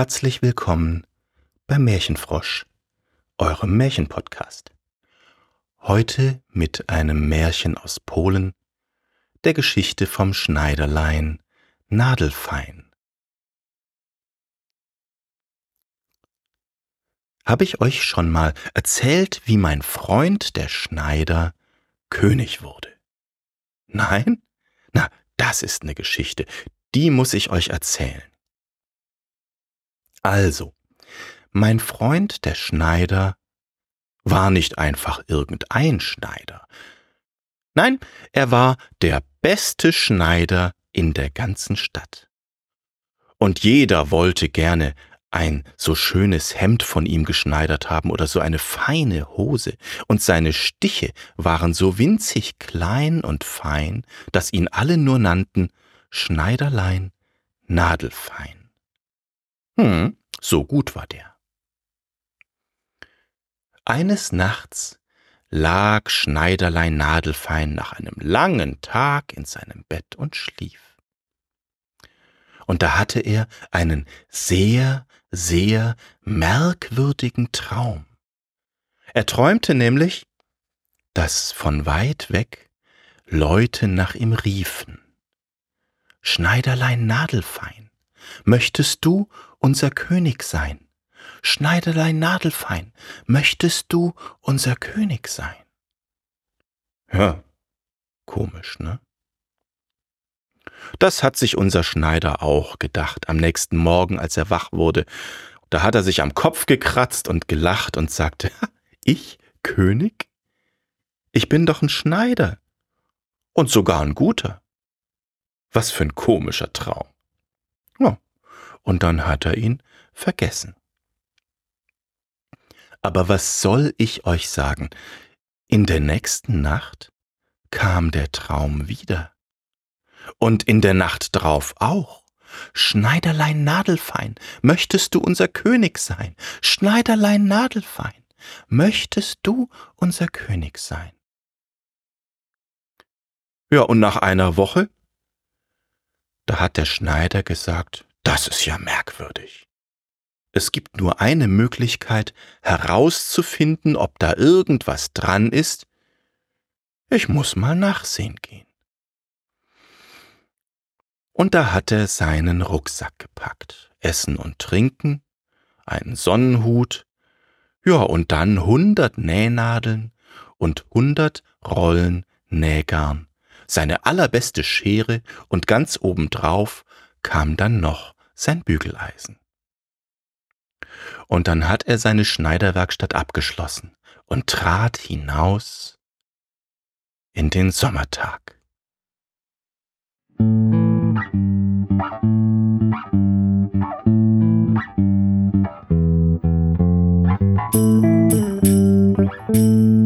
Herzlich willkommen beim Märchenfrosch, eurem Märchenpodcast. Heute mit einem Märchen aus Polen, der Geschichte vom Schneiderlein Nadelfein. Habe ich euch schon mal erzählt, wie mein Freund der Schneider König wurde? Nein? Na, das ist eine Geschichte, die muss ich euch erzählen. Also, mein Freund der Schneider war nicht einfach irgendein Schneider. Nein, er war der beste Schneider in der ganzen Stadt. Und jeder wollte gerne ein so schönes Hemd von ihm geschneidert haben oder so eine feine Hose, und seine Stiche waren so winzig klein und fein, dass ihn alle nur nannten Schneiderlein Nadelfein. Hm, so gut war der. Eines Nachts lag Schneiderlein Nadelfein nach einem langen Tag in seinem Bett und schlief. Und da hatte er einen sehr, sehr merkwürdigen Traum. Er träumte nämlich, dass von weit weg Leute nach ihm riefen. Schneiderlein Nadelfein, möchtest du unser König sein? Schneiderlein Nadelfein, möchtest du unser König sein? Ja, komisch, ne? Das hat sich unser Schneider auch gedacht am nächsten Morgen, als er wach wurde. Da hat er sich am Kopf gekratzt und gelacht und sagte, ich König? Ich bin doch ein Schneider. Und sogar ein guter. Was für ein komischer Traum. Ja, und dann hat er ihn vergessen. Aber was soll ich euch sagen? In der nächsten Nacht kam der Traum wieder. Und in der Nacht drauf auch. Schneiderlein Nadelfein, möchtest du unser König sein? Schneiderlein Nadelfein, möchtest du unser König sein? Ja, und nach einer Woche, da hat der Schneider gesagt, das ist ja merkwürdig. Es gibt nur eine Möglichkeit herauszufinden, ob da irgendwas dran ist. Ich muss mal nachsehen gehen. Und da hat er seinen Rucksack gepackt. Essen und Trinken, einen Sonnenhut, ja, und dann hundert Nähnadeln und hundert Rollen Nähgarn, seine allerbeste Schere und ganz obendrauf kam dann noch sein Bügeleisen. Und dann hat er seine Schneiderwerkstatt abgeschlossen und trat hinaus in den Sommertag.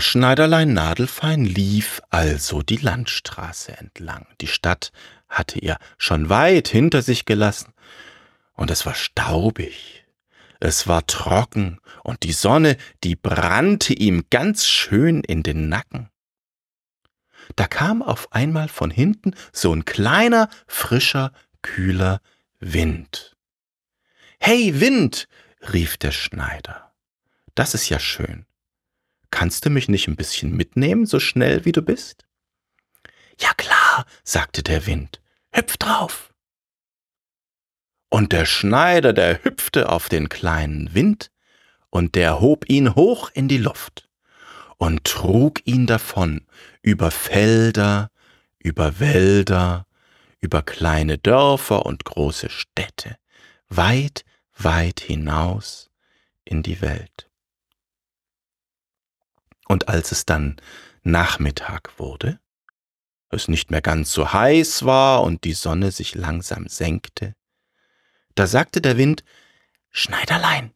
Schneiderlein Nadelfein lief also die Landstraße entlang. Die Stadt hatte er schon weit hinter sich gelassen, und es war staubig, es war trocken, und die Sonne, die brannte ihm ganz schön in den Nacken. Da kam auf einmal von hinten so ein kleiner, frischer, kühler Wind. Hey Wind, rief der Schneider, das ist ja schön. Kannst du mich nicht ein bisschen mitnehmen, so schnell wie du bist? Ja klar, sagte der Wind, hüpf drauf. Und der Schneider, der hüpfte auf den kleinen Wind, und der hob ihn hoch in die Luft und trug ihn davon über Felder, über Wälder, über kleine Dörfer und große Städte, weit, weit hinaus in die Welt. Und als es dann Nachmittag wurde, es nicht mehr ganz so heiß war und die Sonne sich langsam senkte, da sagte der Wind, Schneiderlein,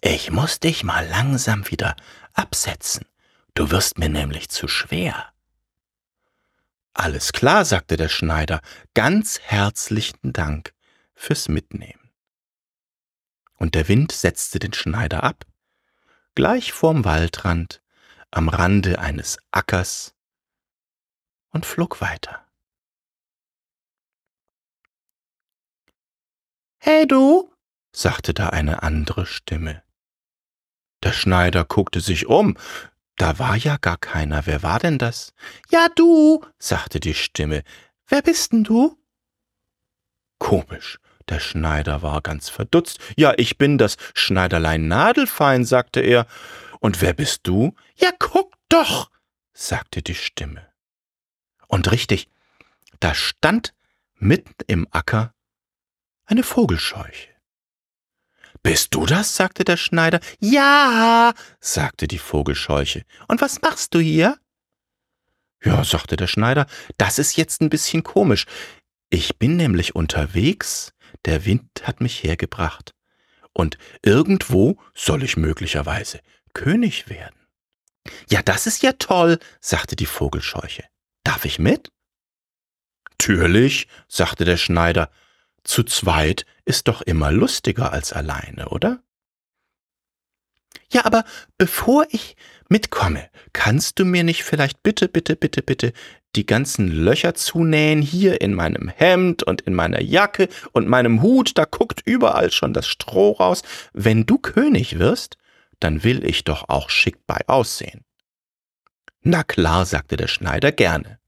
ich muss dich mal langsam wieder absetzen, du wirst mir nämlich zu schwer. Alles klar, sagte der Schneider, ganz herzlichen Dank fürs Mitnehmen. Und der Wind setzte den Schneider ab, gleich vorm Waldrand, am Rande eines Ackers, und flog weiter. Hey du, sagte da eine andere Stimme. Der Schneider guckte sich um, da war ja gar keiner. Wer war denn das? Ja, du, sagte die Stimme. Wer bist denn du? Komisch. Der Schneider war ganz verdutzt. Ja, ich bin das Schneiderlein Nadelfein, sagte er. Und wer bist du? Ja, guck doch, sagte die Stimme. Und richtig, da stand mitten im Acker eine Vogelscheuche. Bist du das? sagte der Schneider. Ja, sagte die Vogelscheuche. Und was machst du hier? Ja, sagte der Schneider, das ist jetzt ein bisschen komisch. Ich bin nämlich unterwegs, der Wind hat mich hergebracht. Und irgendwo soll ich möglicherweise König werden. Ja, das ist ja toll, sagte die Vogelscheuche. Darf ich mit? Natürlich, sagte der Schneider, zu zweit ist doch immer lustiger als alleine, oder? Ja, aber bevor ich mitkomme, kannst du mir nicht vielleicht bitte, bitte, bitte, bitte die ganzen Löcher zunähen hier in meinem Hemd und in meiner Jacke und meinem Hut, da guckt überall schon das Stroh raus. Wenn du König wirst, dann will ich doch auch schick bei aussehen. Na klar, sagte der Schneider gerne.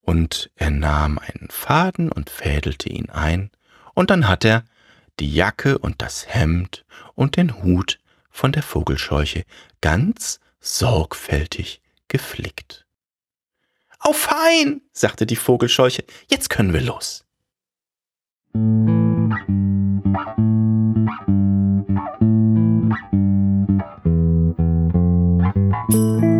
Und er nahm einen Faden und fädelte ihn ein und dann hat er die Jacke und das Hemd und den Hut von der Vogelscheuche ganz sorgfältig geflickt. Au fein, sagte die Vogelscheuche, jetzt können wir los. Die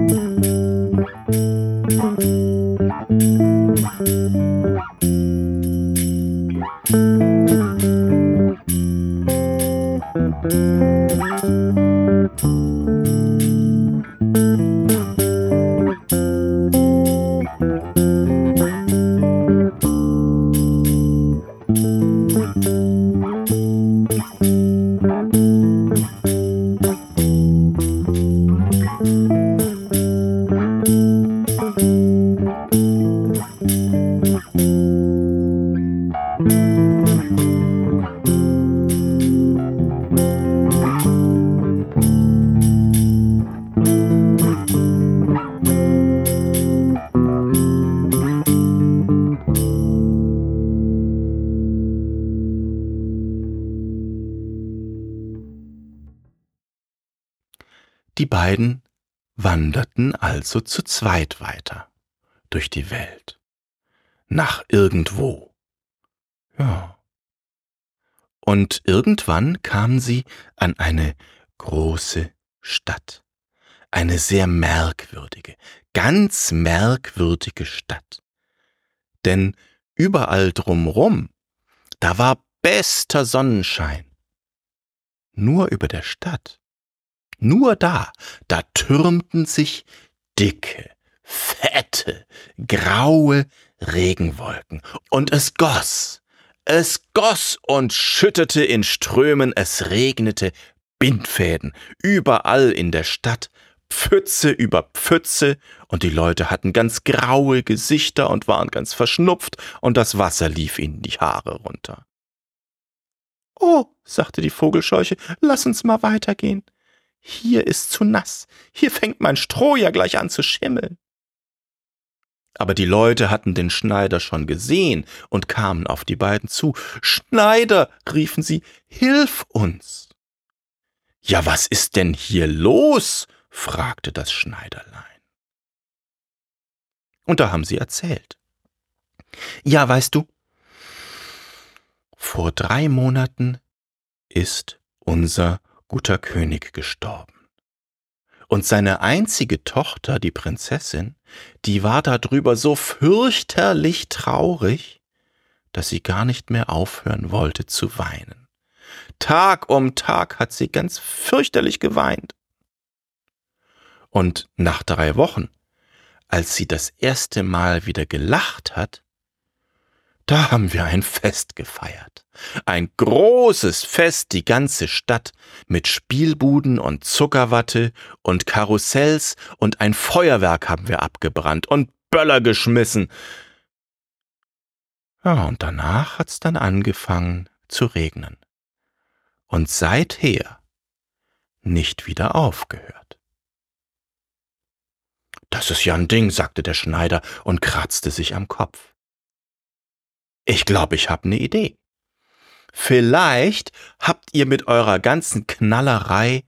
beiden wanderten also zu zweit weiter durch die Welt. Nach irgendwo. Ja. Und irgendwann kamen sie an eine große Stadt. Eine sehr merkwürdige, ganz merkwürdige Stadt. Denn überall drumrum, da war bester Sonnenschein. Nur über der Stadt nur da, da türmten sich dicke, fette, graue Regenwolken, und es goss, es goss und schüttete in Strömen, es regnete Bindfäden, überall in der Stadt, Pfütze über Pfütze, und die Leute hatten ganz graue Gesichter und waren ganz verschnupft, und das Wasser lief ihnen die Haare runter. Oh, sagte die Vogelscheuche, lass uns mal weitergehen. Hier ist zu nass. Hier fängt mein Stroh ja gleich an zu schimmeln. Aber die Leute hatten den Schneider schon gesehen und kamen auf die beiden zu. Schneider, riefen sie, hilf uns. Ja, was ist denn hier los? fragte das Schneiderlein. Und da haben sie erzählt. Ja, weißt du, vor drei Monaten ist unser guter König gestorben. Und seine einzige Tochter, die Prinzessin, die war darüber so fürchterlich traurig, dass sie gar nicht mehr aufhören wollte zu weinen. Tag um Tag hat sie ganz fürchterlich geweint. Und nach drei Wochen, als sie das erste Mal wieder gelacht hat, da haben wir ein Fest gefeiert. Ein großes Fest, die ganze Stadt, mit Spielbuden und Zuckerwatte und Karussells und ein Feuerwerk haben wir abgebrannt und Böller geschmissen. Ja, und danach hat's dann angefangen zu regnen. Und seither nicht wieder aufgehört. Das ist ja ein Ding, sagte der Schneider und kratzte sich am Kopf. Ich glaube, ich habe eine Idee. Vielleicht habt ihr mit eurer ganzen Knallerei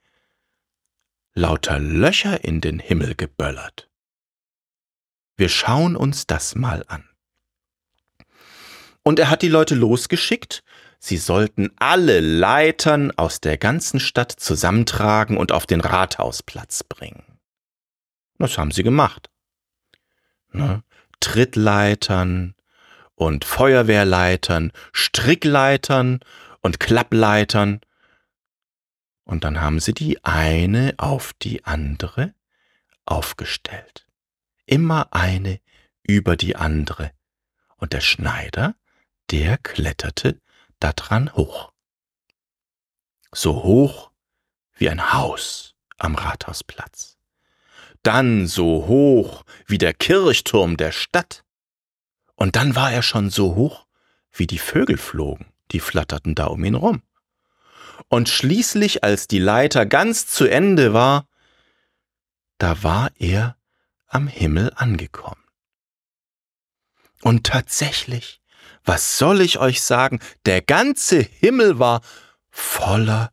lauter Löcher in den Himmel geböllert. Wir schauen uns das mal an. Und er hat die Leute losgeschickt, sie sollten alle Leitern aus der ganzen Stadt zusammentragen und auf den Rathausplatz bringen. Das haben sie gemacht. Ne? Trittleitern, und Feuerwehrleitern, Strickleitern und Klappleitern. Und dann haben sie die eine auf die andere aufgestellt. Immer eine über die andere. Und der Schneider, der kletterte daran hoch. So hoch wie ein Haus am Rathausplatz. Dann so hoch wie der Kirchturm der Stadt. Und dann war er schon so hoch, wie die Vögel flogen, die flatterten da um ihn rum. Und schließlich, als die Leiter ganz zu Ende war, da war er am Himmel angekommen. Und tatsächlich, was soll ich euch sagen, der ganze Himmel war voller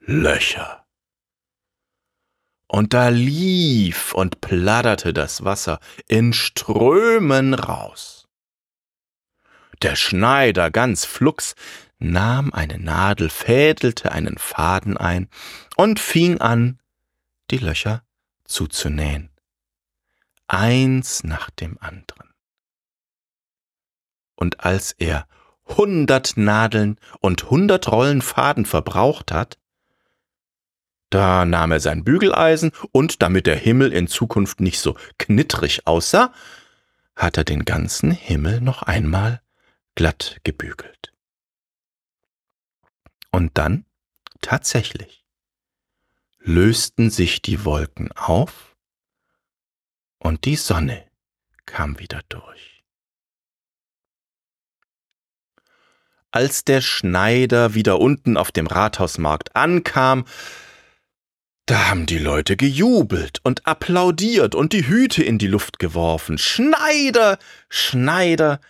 Löcher. Und da lief und platterte das Wasser in Strömen raus. Der Schneider ganz flugs nahm eine Nadel, fädelte einen Faden ein und fing an, die Löcher zuzunähen. Eins nach dem anderen. Und als er hundert Nadeln und hundert Rollen Faden verbraucht hat, da nahm er sein Bügeleisen und damit der Himmel in Zukunft nicht so knittrig aussah, hat er den ganzen Himmel noch einmal glatt gebügelt. Und dann, tatsächlich, lösten sich die Wolken auf und die Sonne kam wieder durch. Als der Schneider wieder unten auf dem Rathausmarkt ankam, da haben die Leute gejubelt und applaudiert und die Hüte in die Luft geworfen. Schneider, Schneider,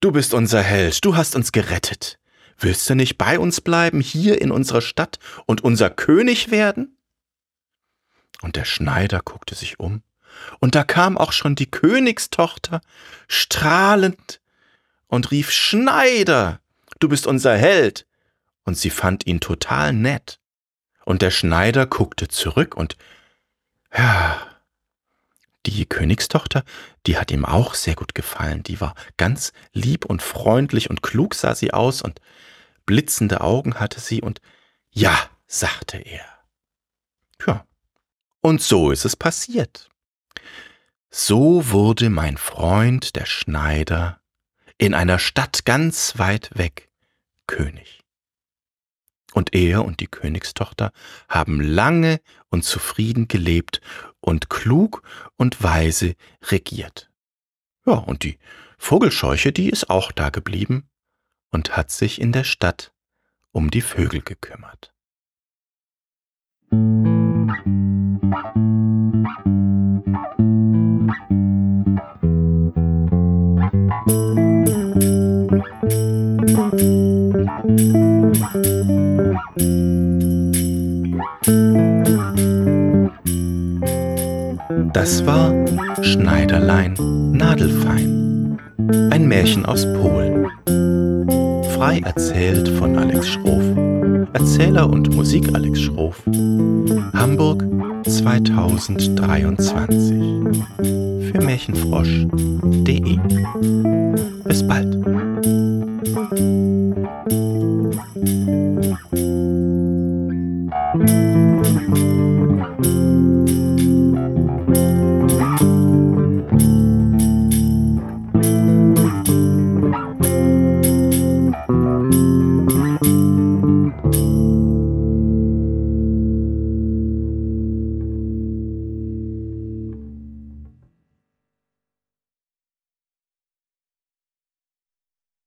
Du bist unser Held, du hast uns gerettet. Willst du nicht bei uns bleiben, hier in unserer Stadt und unser König werden? Und der Schneider guckte sich um, und da kam auch schon die Königstochter, strahlend, und rief Schneider, du bist unser Held. Und sie fand ihn total nett. Und der Schneider guckte zurück und, ja, die Königstochter, die hat ihm auch sehr gut gefallen. Die war ganz lieb und freundlich und klug sah sie aus und blitzende Augen hatte sie und ja, sagte er. Tja, und so ist es passiert. So wurde mein Freund, der Schneider, in einer Stadt ganz weit weg König. Und er und die Königstochter haben lange und zufrieden gelebt und klug und weise regiert. Ja, und die Vogelscheuche, die ist auch da geblieben und hat sich in der Stadt um die Vögel gekümmert. Das war Schneiderlein Nadelfein, ein Märchen aus Polen. Frei erzählt von Alex Schroff. Erzähler und Musik Alex Schroff. Hamburg 2023. Für Märchenfrosch.de. Bis bald.